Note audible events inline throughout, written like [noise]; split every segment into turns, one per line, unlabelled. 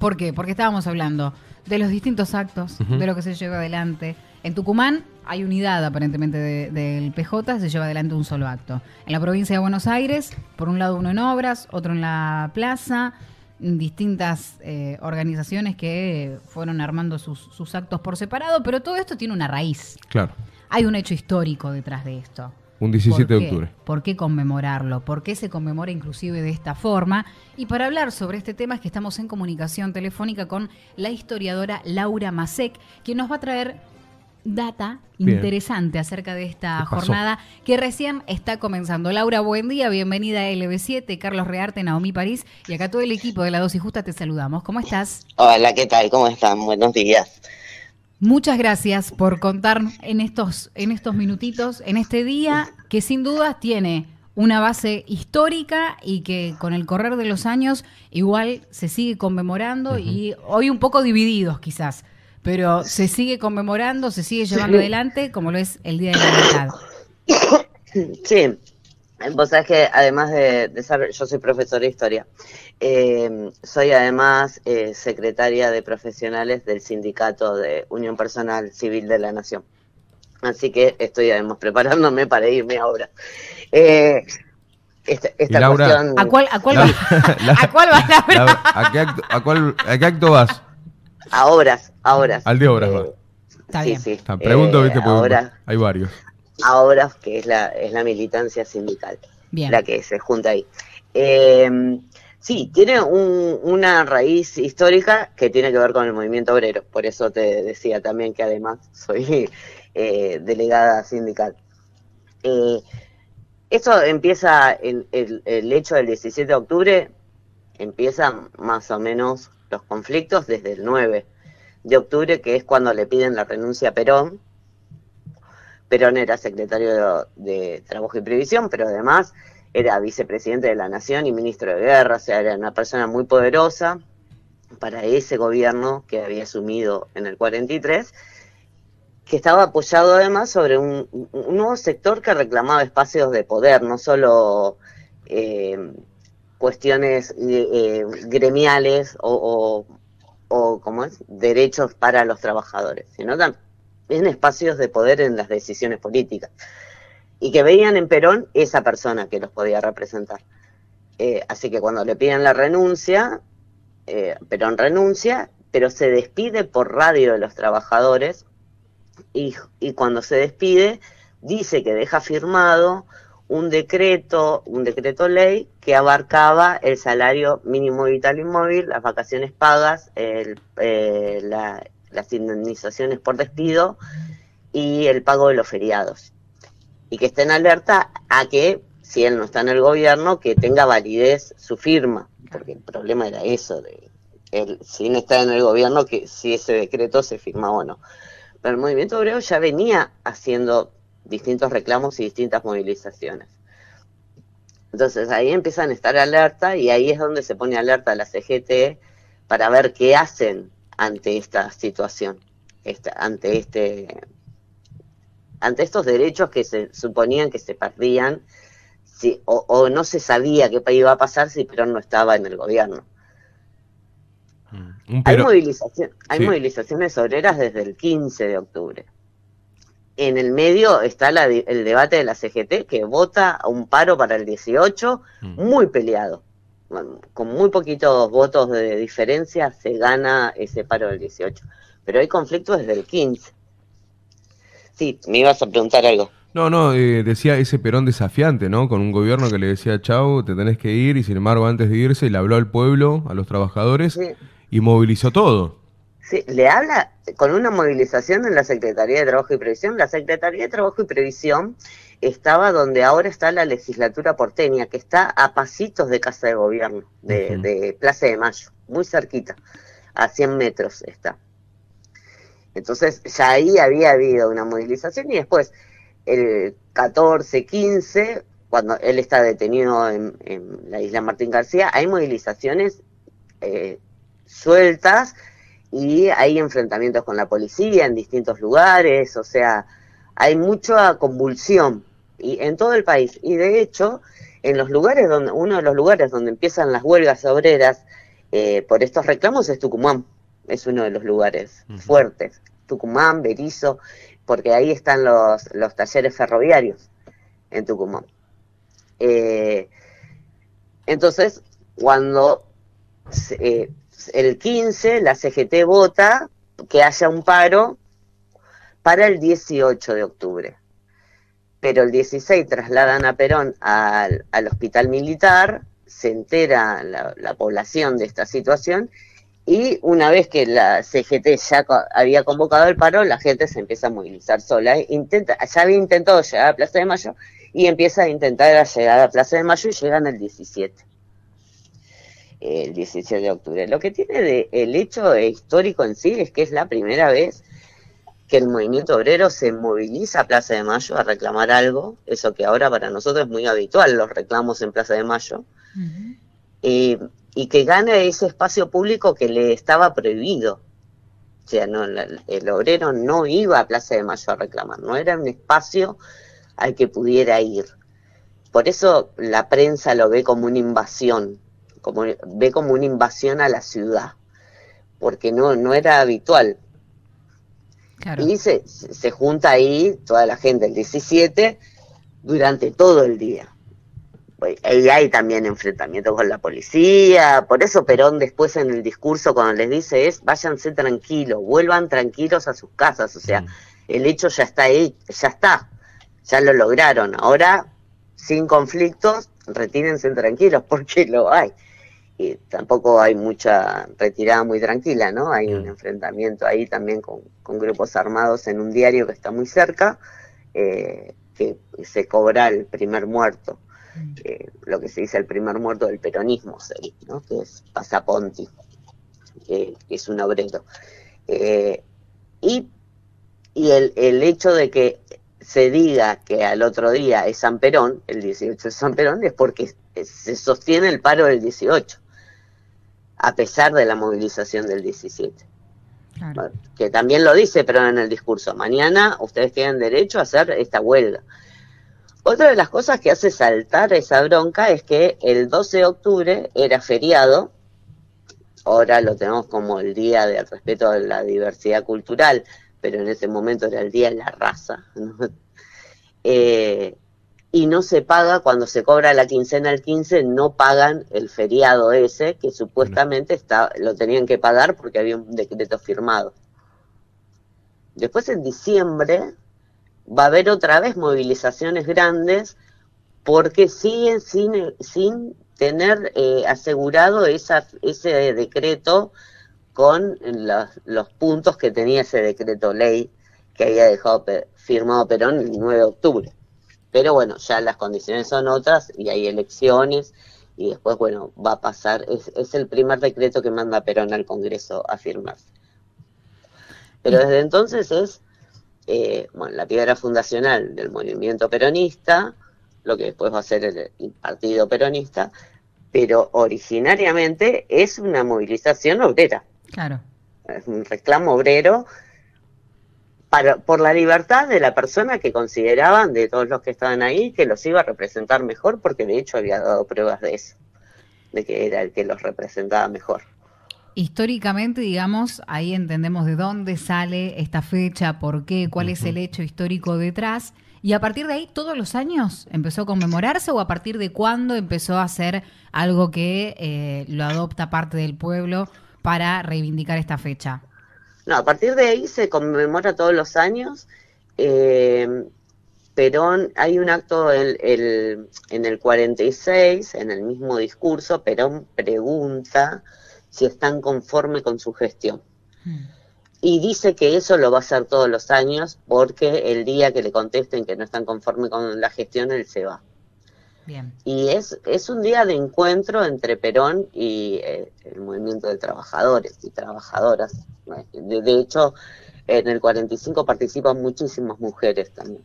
¿Por qué? Porque estábamos hablando de los distintos actos, de lo que se lleva adelante. En Tucumán hay unidad aparentemente del PJ, se lleva adelante un solo acto. En la provincia de Buenos Aires, por un lado uno en obras, otro en la plaza, distintas eh, organizaciones que fueron armando sus, sus actos por separado, pero todo esto tiene una raíz.
Claro.
Hay un hecho histórico detrás de esto.
Un 17 de octubre.
¿Por qué conmemorarlo? ¿Por qué se conmemora inclusive de esta forma? Y para hablar sobre este tema es que estamos en comunicación telefónica con la historiadora Laura Masek, quien nos va a traer data interesante acerca de esta jornada que recién está comenzando. Laura, buen día, bienvenida a LB7, Carlos Rearte, Naomi París y acá todo el equipo de La Dosis Justa te saludamos. ¿Cómo estás?
Hola, ¿qué tal? ¿Cómo están? Buenos días.
Muchas gracias por contar en estos, en estos minutitos, en este día que sin dudas tiene una base histórica y que con el correr de los años igual se sigue conmemorando y hoy un poco divididos quizás, pero se sigue conmemorando, se sigue llevando adelante como lo es el Día de la Libertad.
Sí, vos sabés que además de, ser, yo soy profesora de historia, eh, soy además eh, secretaria de profesionales del sindicato de Unión Personal Civil de la Nación. Así que estoy además preparándome para irme ahora. Eh, esta, cuestión...
¿A cuál, a cuál, va, [laughs] ¿A cuál vas,
Laura? ¿a, qué acto, a, cuál, ¿A qué acto vas?
A obras, a obras.
Al de obras, va.
Está bien.
Sí. Pregunto, viste, porque hay varios.
A obras, que es la, es la militancia sindical, la que se junta ahí. Eh, Sí, tiene una raíz histórica que tiene que ver con el movimiento obrero. Por eso te decía también que además soy [laughs] eh, delegada sindical. Eh, esto empieza, el, el, hecho del 17 de octubre, empieza más o menos los conflictos desde el 9 de octubre, que es cuando le piden la renuncia a Perón. Perón era secretario de Trabajo y Previsión, pero además era vicepresidente de la Nación y ministro de Guerra, o sea, era una persona muy poderosa para ese gobierno que había asumido en el 43, que estaba apoyado además sobre un, nuevo sector que reclamaba espacios de poder, no solo eh, cuestiones eh, gremiales o, o, es, derechos para los trabajadores, sino también espacios de poder en las decisiones políticas y que veían en Perón esa persona que los podía representar. Eh, así que cuando le piden la renuncia, eh, Perón renuncia, pero se despide por radio de los trabajadores y, cuando se despide dice que deja firmado un decreto, un decreto ley que abarcaba el salario mínimo vital inmóvil, las vacaciones pagas, eh, las indemnizaciones por despido y el pago de los feriados y que esté en alerta a que, si él no está en el gobierno, que tenga validez su firma, porque el problema era eso, de él, no está en el gobierno, que si ese decreto se firma o no. Pero el movimiento obrero ya venía haciendo distintos reclamos y distintas movilizaciones. Entonces ahí empiezan a estar alerta y ahí es donde se pone alerta la CGT para ver qué hacen ante esta situación, ante este ante estos derechos que se suponían que se perdían si, o, no se sabía qué iba a pasar si Perón no estaba en el gobierno. Mm, hay, movilización, hay movilizaciones obreras desde el 15 de octubre. En el medio está el debate de la CGT que vota a un paro para el 18, mm. muy peleado. Con muy poquitos votos de diferencia se gana ese paro del 18. Pero hay conflictos desde el 15. Sí, me ibas a preguntar algo.
No, no, eh, decía ese Perón desafiante, ¿no? Con un gobierno que le decía, chau, te tenés que ir, y sin embargo antes de irse le habló al pueblo, a los trabajadores, y movilizó todo.
Sí, le habla con una movilización en la Secretaría de Trabajo y Previsión. La Secretaría de Trabajo y Previsión estaba donde ahora está la legislatura porteña, que está a pasitos de Casa de Gobierno, de, de Plaza de Mayo, muy cerquita, a 100 metros está. Entonces ya ahí había habido una movilización y después el 14, 15, cuando él está detenido en, la isla Martín García, hay movilizaciones eh, sueltas y hay enfrentamientos con la policía en distintos lugares, o sea, hay mucha convulsión y en todo el país. Y de hecho, en los lugares donde, uno de los lugares donde empiezan las huelgas obreras eh, por estos reclamos es Tucumán, es uno de los lugares fuertes. Tucumán, Berizo, porque ahí están los, los talleres ferroviarios en Tucumán. Eh, entonces, cuando eh, el 15 la CGT vota que haya un paro para el 18 de octubre. Pero el 16 trasladan a Perón al, hospital militar, se entera la, población de esta situación y una vez que la CGT ya había convocado el paro, la gente se empieza a movilizar sola. Intenta, ya había intentado llegar a Plaza de Mayo y empieza a intentar llegar a Plaza de Mayo y llegan el 17 el 17 de octubre. Lo que tiene de, el hecho histórico en sí es que es la primera vez que el movimiento obrero se moviliza a Plaza de Mayo a reclamar algo, eso que ahora para nosotros es muy habitual, los reclamos en Plaza de Mayo, y que gane ese espacio público que le estaba prohibido. O sea, no, el obrero no iba a Plaza de Mayo a reclamar, no era un espacio al que pudiera ir. Por eso la prensa lo ve como una invasión, como, ve como una invasión a la ciudad, porque no, no era habitual. Y se, se junta ahí toda la gente el 17 durante todo el día. Y hay también enfrentamientos con la policía, por eso Perón después en el discurso cuando les dice es váyanse tranquilos, vuelvan tranquilos a sus casas, o sea, mm. el hecho ya está ahí, ya está, ya lo lograron, ahora sin conflictos, retírense tranquilos [laughs] porque lo hay y tampoco hay mucha retirada muy tranquila, ¿no? Hay un mm. enfrentamiento ahí también con, grupos armados en un diario que está muy cerca, eh, que se cobra el primer muerto, mm. eh, lo que se dice el primer muerto del peronismo, ¿no? Que es Pasaponti, que es un obrero. Eh, y y el, el hecho de que se diga que al otro día es San Perón, el 18 es San Perón, es porque se sostiene el paro del 18 a pesar de la movilización del 17. Que también lo dice pero en el discurso. Mañana ustedes tienen derecho a hacer esta huelga. Otra de las cosas que hace saltar esa bronca es que el 12 de octubre era feriado, ahora lo tenemos como el día del respeto a la diversidad cultural, pero en ese momento era el día de la raza. [laughs] Eh, y no se paga cuando se cobra la quincena el 15, no pagan el feriado ese que supuestamente está, lo tenían que pagar porque había un decreto firmado. Después en diciembre va a haber otra vez movilizaciones grandes porque siguen sin, sin tener eh, asegurado esa, ese decreto con los puntos que tenía ese decreto ley que había dejado firmado Perón el 9 de octubre. Pero bueno, ya las condiciones son otras y hay elecciones y después, bueno, va a pasar, es, es el primer decreto que manda Perón al Congreso a firmarse. Pero desde entonces es eh, bueno, la piedra fundacional del movimiento peronista, lo que después va a ser el, partido peronista, pero originariamente es una movilización obrera.
Claro.
Es un reclamo obrero por la libertad de la persona que consideraban, de todos los que estaban ahí, que los iba a representar mejor, porque de hecho había dado pruebas de eso, de que era el que los representaba mejor.
Históricamente, digamos, ahí entendemos de dónde sale esta fecha, por qué, cuál es el hecho histórico detrás. Y a partir de ahí, todos los años empezó a conmemorarse o a partir de cuándo empezó a ser algo que eh, lo adopta parte del pueblo para reivindicar esta fecha.
No, a partir de ahí se conmemora todos los años. Eh, Perón, hay un acto en el, en el 46, en el mismo discurso, Perón pregunta si están conforme con su gestión. Hmm. Y dice que eso lo va a hacer todos los años porque el día que le contesten que no están conforme con la gestión, él se va. Y es, es un día de encuentro entre Perón y eh, el movimiento de trabajadores y trabajadoras. De, hecho, en el 45 participan muchísimas mujeres también,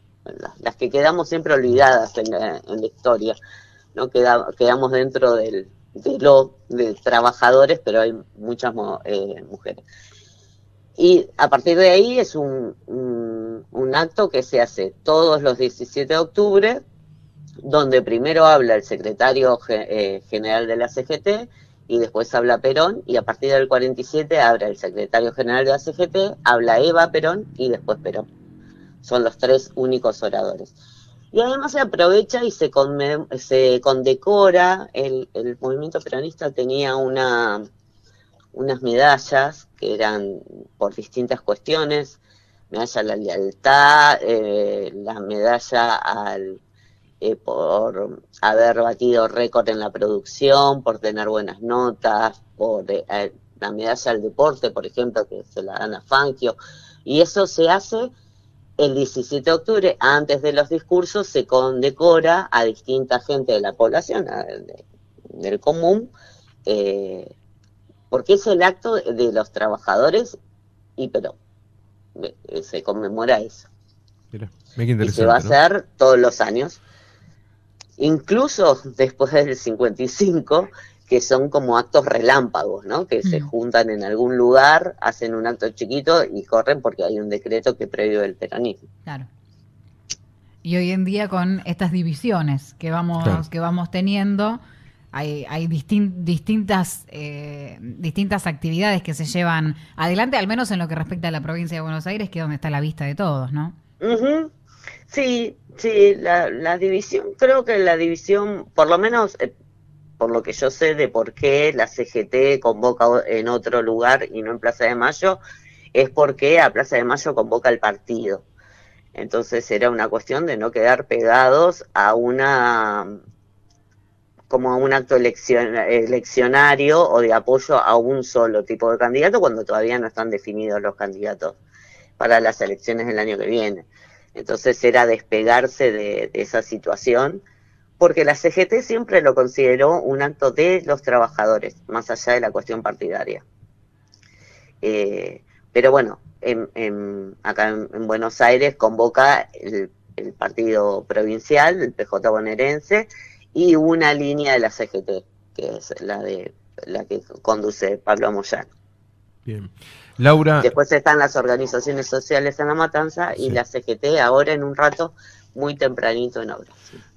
las, que quedamos siempre olvidadas en la, historia, no quedamos dentro del, de lo de trabajadores, pero hay muchas eh, mujeres. Y a partir de ahí es un, un acto que se hace todos los 17 de octubre donde primero habla el secretario eh, general de la CGT y después habla Perón, y a partir del 47 habla el secretario general de la CGT, habla Eva Perón y después Perón. Son los tres únicos oradores. Y además se aprovecha y se, se condecora, el, el, movimiento peronista tenía una, unas medallas que eran por distintas cuestiones, medalla a la lealtad, eh, la medalla al eh, por haber batido récord en la producción, por tener buenas notas, por eh, la medalla al deporte, por ejemplo, que se la dan a Fangio. Y eso se hace el 17 de octubre, antes de los discursos, se condecora a distinta gente de la población, del común, eh, porque es el acto de los trabajadores y pero se conmemora eso. y se va a hacer todos los años incluso después del 55, que son como actos relámpagos, ¿no? Que se mm. juntan en algún lugar, hacen un acto chiquito y corren porque hay un decreto que previo el peronismo.
Claro. Y hoy en día con estas divisiones que vamos, que vamos teniendo, hay, hay distintas, eh, distintas actividades que se llevan adelante, al menos en lo que respecta a la provincia de Buenos Aires, que es donde está la vista de todos, ¿no?
Sí, sí, la, división, creo que la división, por lo menos eh, por lo que yo sé de por qué la CGT convoca en otro lugar y no en Plaza de Mayo, es porque a Plaza de Mayo convoca el partido. Entonces era una cuestión de no quedar pegados a una como a un acto eleccionario o de apoyo a un solo tipo de candidato cuando todavía no están definidos los candidatos para las elecciones del año que viene. Entonces era despegarse de, esa situación, porque la CGT siempre lo consideró un acto de los trabajadores, más allá de la cuestión partidaria. Eh, pero bueno, acá en, Buenos Aires convoca el, partido provincial, el PJ bonaerense, y una línea de la CGT, que es la de la que conduce Pablo Moyano.
Bien. Laura.
Después están las organizaciones sociales en la matanza y la CGT ahora en un rato muy tempranito en obra.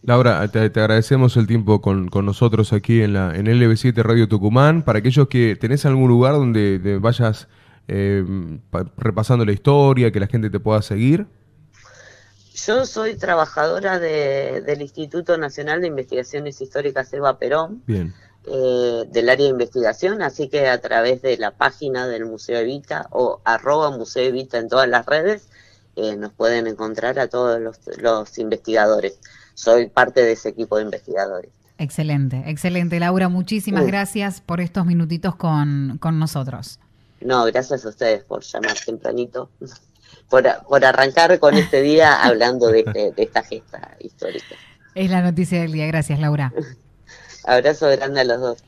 Laura, te, agradecemos el tiempo con, nosotros aquí en la en LB7 Radio Tucumán. Para aquellos que tenés algún lugar donde vayas eh, repasando la historia, que la gente te pueda seguir.
Yo soy trabajadora del Instituto Nacional de Investigaciones Históricas Eva Perón.
Bien
eh, del área de investigación, así que a través de la página del Museo Evita o arroba Museo Evita en todas las redes, eh, nos pueden encontrar a todos los, investigadores. Soy parte de ese equipo de investigadores.
Excelente, excelente. Laura, muchísimas gracias por estos minutitos con, nosotros.
No, gracias a ustedes por llamar tempranito, [laughs] por, por arrancar con este día hablando de, este, de esta gesta histórica.
Es la noticia del día. Gracias, Laura. [laughs]
Abrazo grande a los dos.